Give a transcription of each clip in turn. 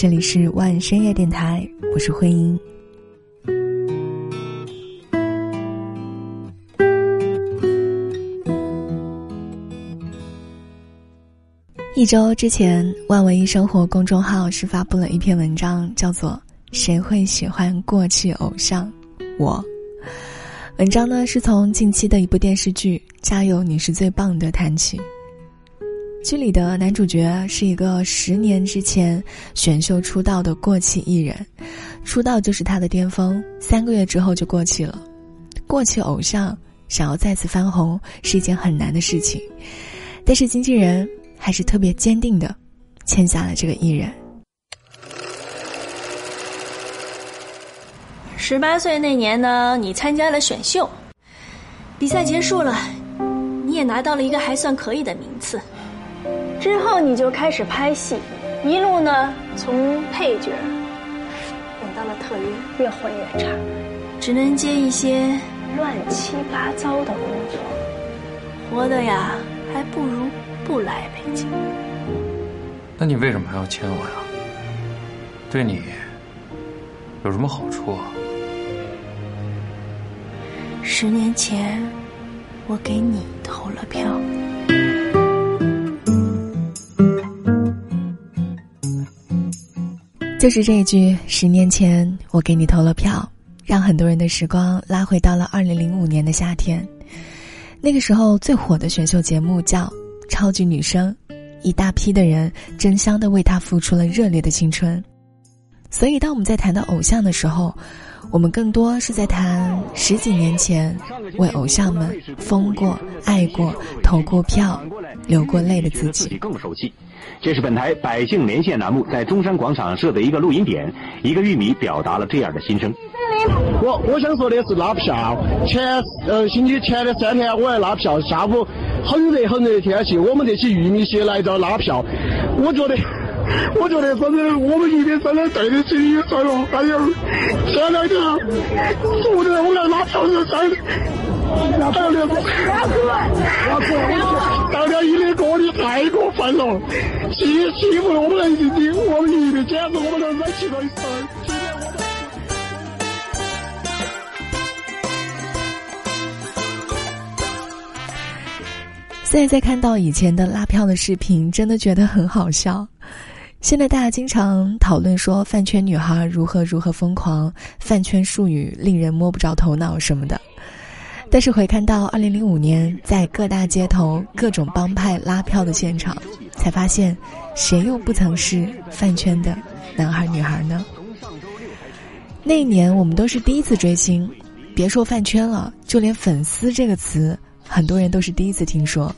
这里是万深夜电台，我是慧英。一周之前，万文艺生活公众号是发布了一篇文章，叫做《谁会喜欢过气偶像？我》。文章呢是从近期的一部电视剧《加油，你是最棒的》谈起。剧里的男主角是一个十年之前选秀出道的过气艺人，出道就是他的巅峰，三个月之后就过气了。过气偶像想要再次翻红是一件很难的事情，但是经纪人还是特别坚定的签下了这个艺人。十八岁那年呢，你参加了选秀，比赛结束了，你也拿到了一个还算可以的名次。之后你就开始拍戏，一路呢从配角演到了特约，越混越差，只能接一些乱七八糟的工作，活的呀还不如不来北京。那你为什么还要签我呀？对你有什么好处啊？十年前我给你投了票。就是这一句“十年前我给你投了票”，让很多人的时光拉回到了二零零五年的夏天。那个时候最火的选秀节目叫《超级女声》，一大批的人争相的为她付出了热烈的青春。所以，当我们在谈到偶像的时候，我们更多是在谈十几年前为偶像们疯过、爱过、投过票、流过泪的自己。更受气。这是本台百姓连线栏目在中山广场设的一个录音点，一个玉米表达了这样的心声。我我想说的是拉票，前呃星期前的三天我来拉票，下午很热很热的天气，我们这些玉米些来这拉票，我觉得我觉得真的我们玉米真的对得起你了，还有前两天昨天我来拉票是真。当年，当年你的歌你太过分了，欺欺负了我们的人民，我们玉米简直我们都忍气了一生。现在在看到以前的拉票的视频，真的觉得很好笑。现在大家经常讨论说饭圈女孩如何如何疯狂，饭圈术语令人摸不着头脑什么的。但是回看到二零零五年在各大街头各种帮派拉票的现场，才发现，谁又不曾是饭圈的男孩女孩呢？那一年我们都是第一次追星，别说饭圈了，就连粉丝这个词，很多人都是第一次听说，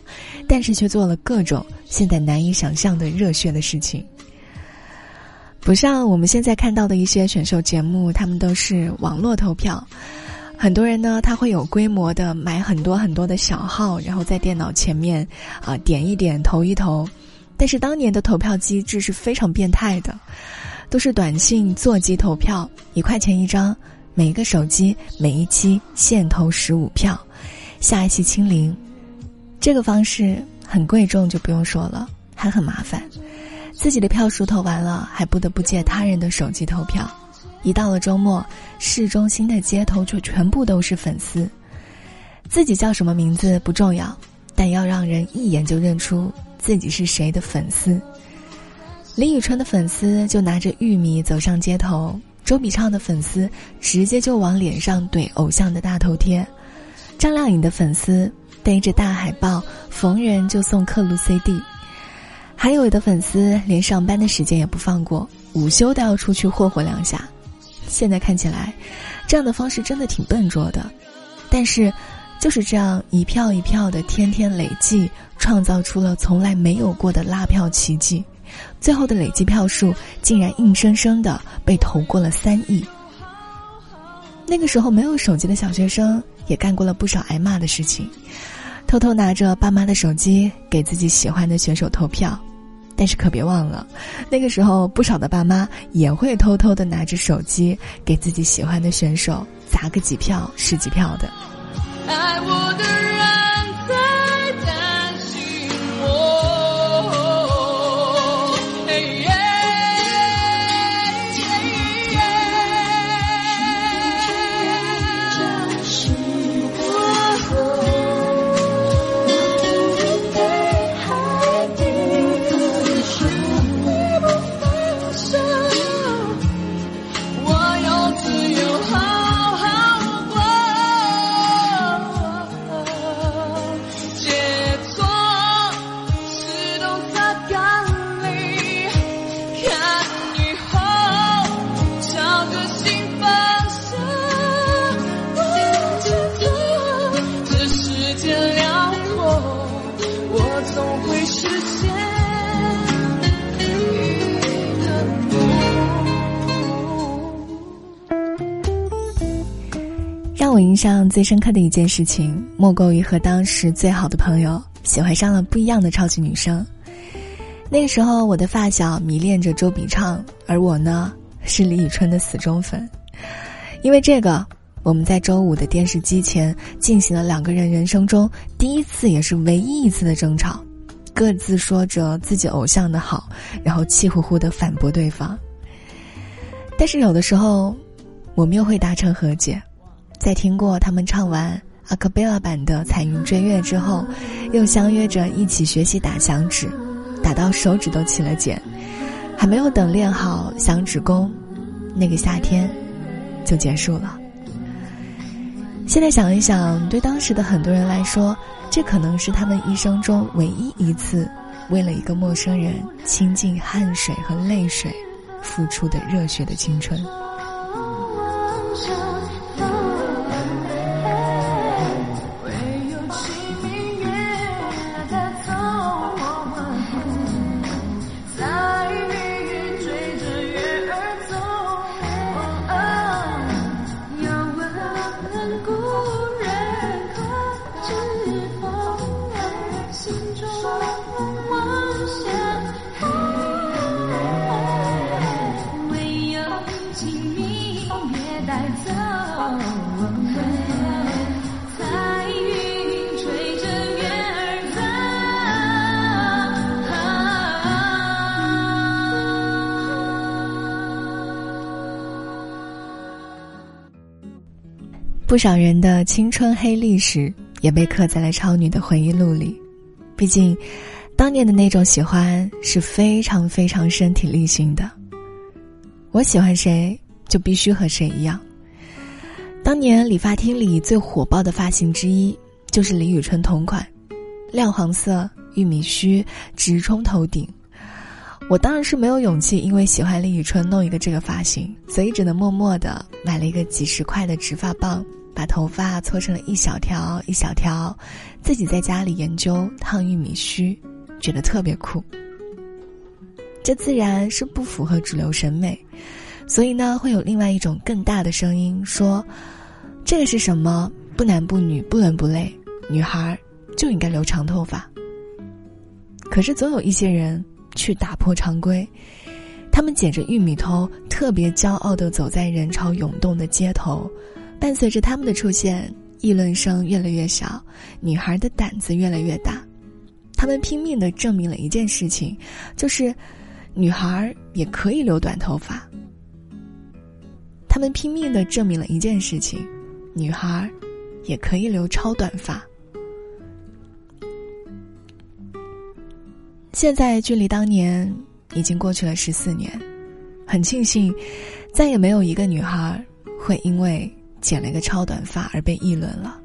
但是却做了各种现在难以想象的热血的事情。不像我们现在看到的一些选秀节目，他们都是网络投票。很多人呢，他会有规模的买很多很多的小号，然后在电脑前面啊点一点投一投。但是当年的投票机制是非常变态的，都是短信座机投票，一块钱一张，每个手机每一期限投十五票，下一期清零。这个方式很贵重，就不用说了，还很麻烦。自己的票数投完了，还不得不借他人的手机投票。一到了周末，市中心的街头就全部都是粉丝。自己叫什么名字不重要，但要让人一眼就认出自己是谁的粉丝。李宇春的粉丝就拿着玉米走上街头，周笔畅的粉丝直接就往脸上怼偶像的大头贴，张靓颖的粉丝背着大海报，逢人就送刻录 CD，还有的粉丝连上班的时间也不放过，午休都要出去霍霍两下。现在看起来，这样的方式真的挺笨拙的，但是，就是这样一票一票的天天累计，创造出了从来没有过的拉票奇迹，最后的累计票数竟然硬生生的被投过了三亿。那个时候没有手机的小学生也干过了不少挨骂的事情，偷偷拿着爸妈的手机给自己喜欢的选手投票。但是可别忘了，那个时候不少的爸妈也会偷偷的拿着手机给自己喜欢的选手砸个几票、十几票的。爱我的人我印象最深刻的一件事情，莫过于和当时最好的朋友喜欢上了不一样的超级女生。那个时候，我的发小迷恋着周笔畅，而我呢是李宇春的死忠粉。因为这个，我们在周五的电视机前进行了两个人人生中第一次也是唯一一次的争吵，各自说着自己偶像的好，然后气呼呼的反驳对方。但是有的时候，我们又会达成和解。在听过他们唱完阿卡贝拉版的《彩云追月》之后，又相约着一起学习打响指，打到手指都起了茧。还没有等练好响指功，那个夏天就结束了。现在想一想，对当时的很多人来说，这可能是他们一生中唯一一次为了一个陌生人倾尽汗水和泪水付出的热血的青春。不少人的青春黑历史也被刻在了超女的回忆录里，毕竟，当年的那种喜欢是非常非常身体力行的。我喜欢谁，就必须和谁一样。当年理发厅里最火爆的发型之一，就是李宇春同款，亮黄色玉米须直冲头顶。我当然是没有勇气，因为喜欢李宇春弄一个这个发型，所以只能默默的买了一个几十块的直发棒。把头发搓成了一小条一小条，自己在家里研究烫玉米须，觉得特别酷。这自然是不符合主流审美，所以呢，会有另外一种更大的声音说：“这个是什么？不男不女，不伦不类，女孩就应该留长头发。”可是总有一些人去打破常规，他们剪着玉米头，特别骄傲的走在人潮涌动的街头。伴随着他们的出现，议论声越来越小，女孩的胆子越来越大。他们拼命的证明了一件事情，就是女孩也可以留短头发。他们拼命的证明了一件事情，女孩也可以留超短发。现在距离当年已经过去了十四年，很庆幸，再也没有一个女孩会因为。剪了一个超短发而被议论了，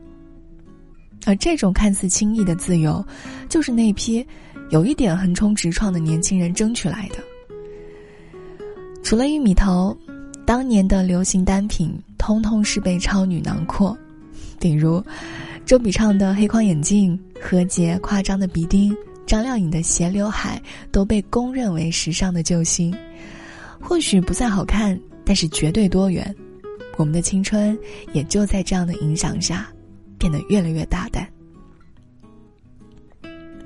而这种看似轻易的自由，就是那批有一点横冲直撞的年轻人争取来的。除了玉米头，当年的流行单品通通是被超女囊括，比如周笔畅的黑框眼镜、何洁夸张的鼻钉、张靓颖的斜刘海，都被公认为时尚的救星。或许不算好看，但是绝对多元。我们的青春也就在这样的影响下，变得越来越大胆。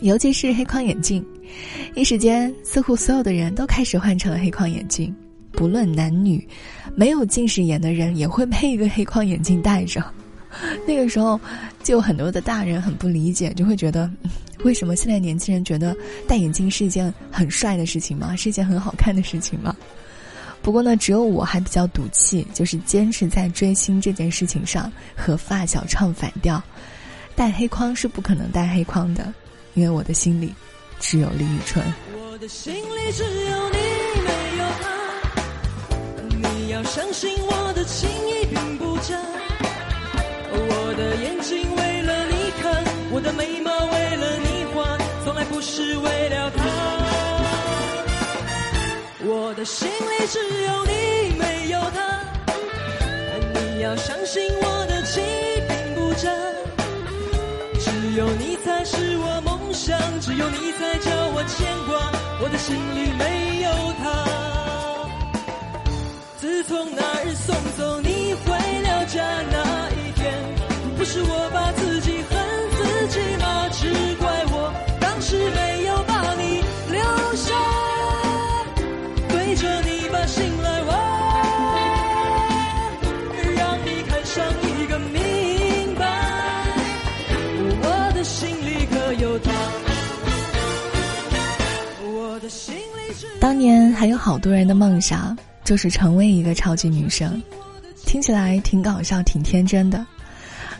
尤其是黑框眼镜，一时间似乎所有的人都开始换成了黑框眼镜，不论男女，没有近视眼的人也会配一个黑框眼镜戴着。那个时候，就有很多的大人很不理解，就会觉得，为什么现在年轻人觉得戴眼镜是一件很帅的事情吗？是一件很好看的事情吗？不过呢，只有我还比较赌气，就是坚持在追星这件事情上和发小唱反调。戴黑框是不可能戴黑框的，因为我的心里只有李宇春。我的心里只有你，没有他。你要相信我的情意并不假。我的眼睛为了你看，我的眉毛为了你画，从来不是为了他。我的心里只有你，没有他。但你要相信我的情意并不假，只有你才是我梦想，只有你才叫我牵挂。我的心里没有他。自从那年还有好多人的梦想就是成为一个超级女生，听起来挺搞笑、挺天真的。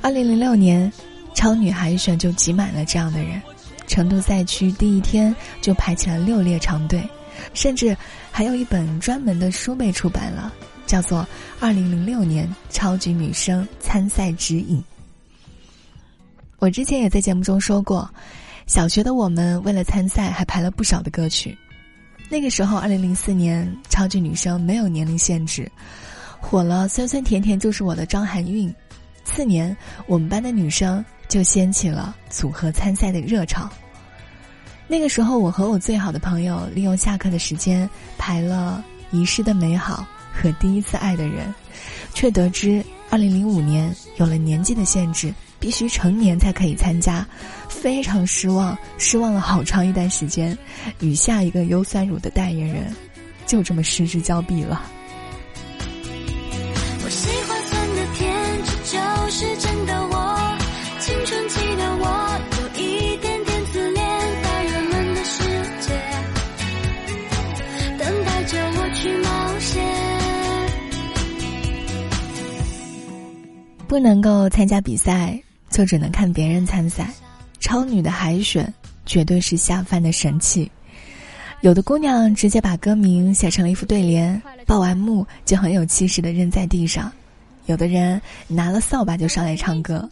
二零零六年，超女海选就挤满了这样的人，成都赛区第一天就排起了六列长队，甚至还有一本专门的书被出版了，叫做《二零零六年超级女生参赛指引》。我之前也在节目中说过，小学的我们为了参赛还排了不少的歌曲。那个时候，二零零四年超级女生没有年龄限制，火了酸酸甜甜就是我的张含韵。次年，我们班的女生就掀起了组合参赛的热潮。那个时候，我和我最好的朋友利用下课的时间排了《遗失的美好》和《第一次爱的人》，却得知二零零五年有了年纪的限制，必须成年才可以参加，非常失望，失望了好长一段时间，与下一个优酸乳的代言人，就这么失之交臂了。我喜欢酸的甜，这就是真的我。青春期的我有一点点自恋，在人们的世界，等待着我去冒险。不能够参加比赛，就只能看别人参赛。超女的海选绝对是下饭的神器。有的姑娘直接把歌名写成了一副对联，报完幕就很有气势的扔在地上；有的人拿了扫把就上来唱歌，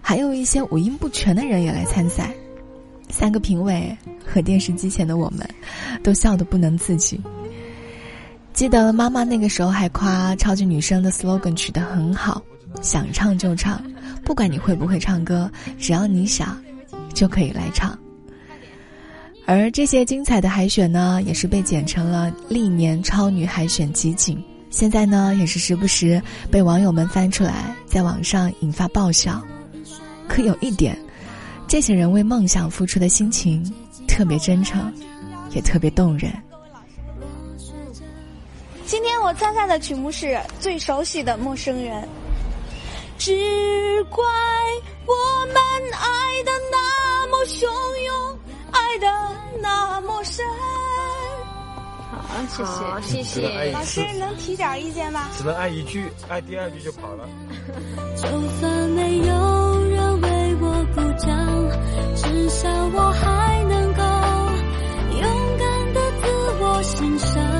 还有一些五音不全的人也来参赛。三个评委和电视机前的我们，都笑得不能自己。记得妈妈那个时候还夸超级女声的 slogan 取得很好，想唱就唱，不管你会不会唱歌，只要你想，就可以来唱。而这些精彩的海选呢，也是被剪成了历年超女海选集锦，现在呢，也是时不时被网友们翻出来，在网上引发爆笑。可有一点，这些人为梦想付出的心情特别真诚，也特别动人。今天我参赛的曲目是最熟悉的《陌生人》。只怪我们爱的那么汹涌，爱的那么深。好，谢谢，谢谢。老师能提点意见吗？只能爱一句，爱第二句就跑了。就算没有人为我鼓掌，至少我还能够勇敢的自我欣赏。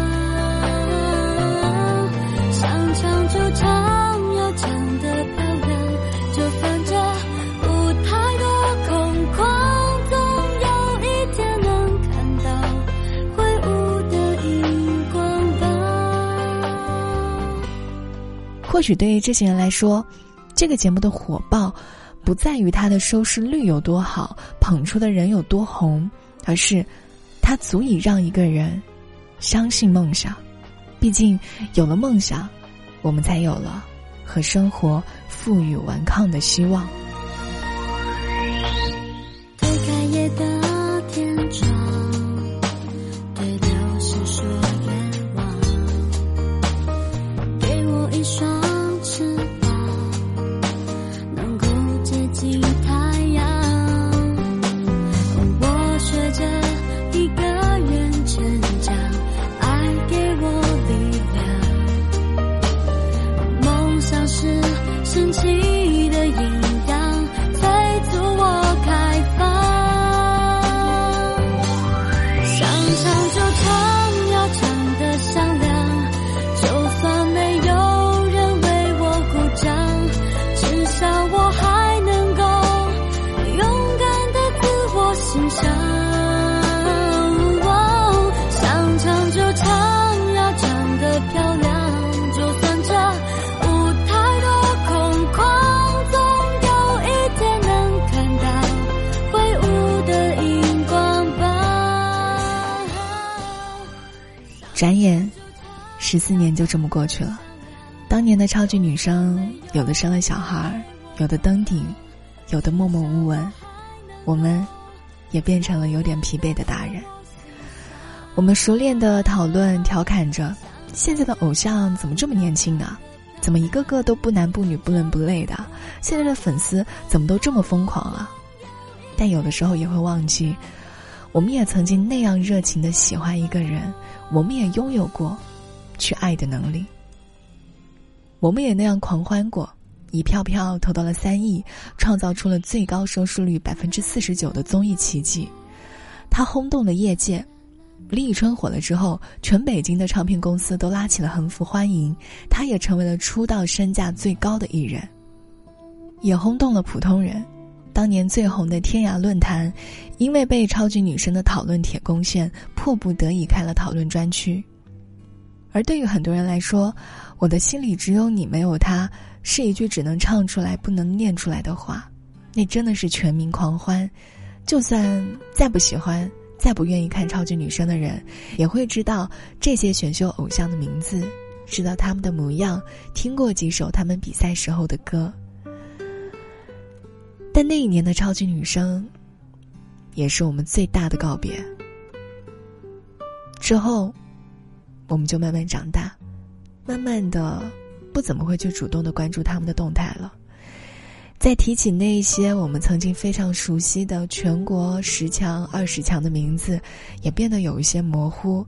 或许对于这些人来说，这个节目的火爆，不在于它的收视率有多好，捧出的人有多红，而是它足以让一个人相信梦想。毕竟，有了梦想，我们才有了和生活负隅顽抗的希望。十四年就这么过去了。当年的超级女生，有的生了小孩，有的登顶，有的默默无闻。我们，也变成了有点疲惫的大人。我们熟练的讨论、调侃着，现在的偶像怎么这么年轻呢？怎么一个个都不男不女不伦不类的？现在的粉丝怎么都这么疯狂啊？但有的时候也会忘记，我们也曾经那样热情的喜欢一个人，我们也拥有过去爱的能力，我们也那样狂欢过，一票票投到了三亿，创造出了最高收视率百分之四十九的综艺奇迹，他轰动了业界。李宇春火了之后，全北京的唱片公司都拉起了横幅欢迎，他也成为了出道身价最高的艺人，也轰动了普通人。当年最红的天涯论坛，因为被超级女声的讨论帖攻陷，迫不得已开了讨论专区。而对于很多人来说，“我的心里只有你，没有他”是一句只能唱出来不能念出来的话，那真的是全民狂欢。就算再不喜欢。再不愿意看超级女声的人，也会知道这些选秀偶像的名字，知道他们的模样，听过几首他们比赛时候的歌。但那一年的超级女声，也是我们最大的告别。之后，我们就慢慢长大，慢慢的，不怎么会去主动的关注他们的动态了。再提起那些我们曾经非常熟悉的全国十强、二十强的名字，也变得有一些模糊。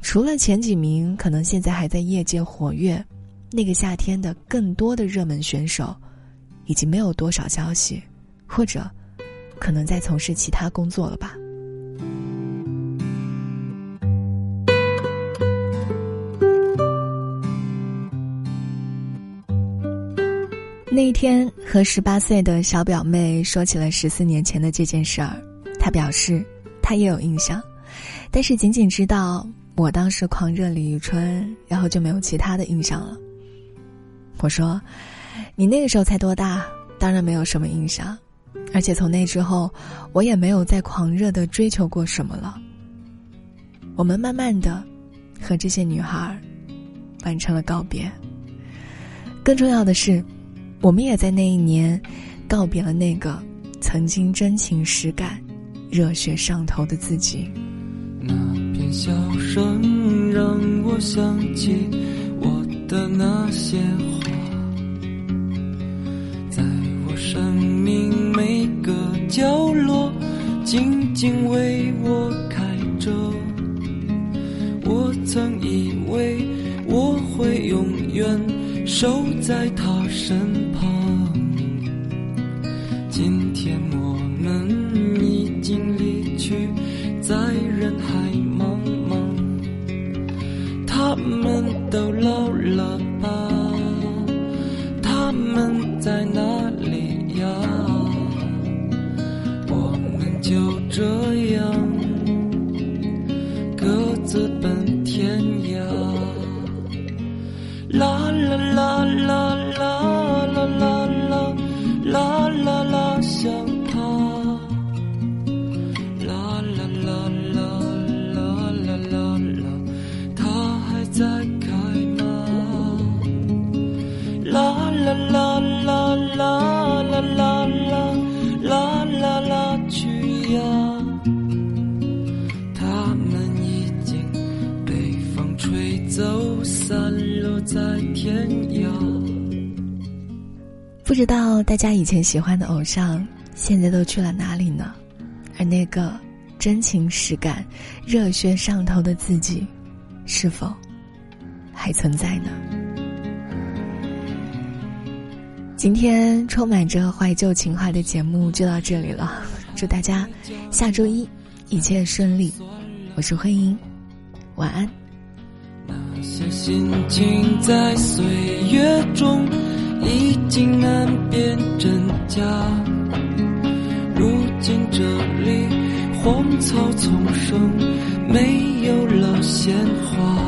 除了前几名可能现在还在业界活跃，那个夏天的更多的热门选手，已经没有多少消息，或者可能在从事其他工作了吧。那一天，和十八岁的小表妹说起了十四年前的这件事儿，她表示她也有印象，但是仅仅知道我当时狂热李宇春，然后就没有其他的印象了。我说：“你那个时候才多大？当然没有什么印象，而且从那之后，我也没有再狂热的追求过什么了。我们慢慢的和这些女孩完成了告别。更重要的是。”我们也在那一年，告别了那个曾经真情实感、热血上头的自己。那片笑声让我想起我的那些话，在我生命每个角落，静静为我开着。我曾以为我会永远。守在他身旁。今天我们已经离去，在人海茫茫。他们都老了啦啦啦啦啦啦啦啦，去呀！他们已经被风吹走，散落。在天涯。不知道大家以前喜欢的偶像，现在都去了哪里呢？而那个真情实感、热血上头的自己，是否还存在呢？今天充满着怀旧情怀的节目就到这里了，祝大家下周一一切顺利。我是慧英，晚安。那些心情在岁月中已经难辨真假，如今这里荒草丛生，没有了鲜花。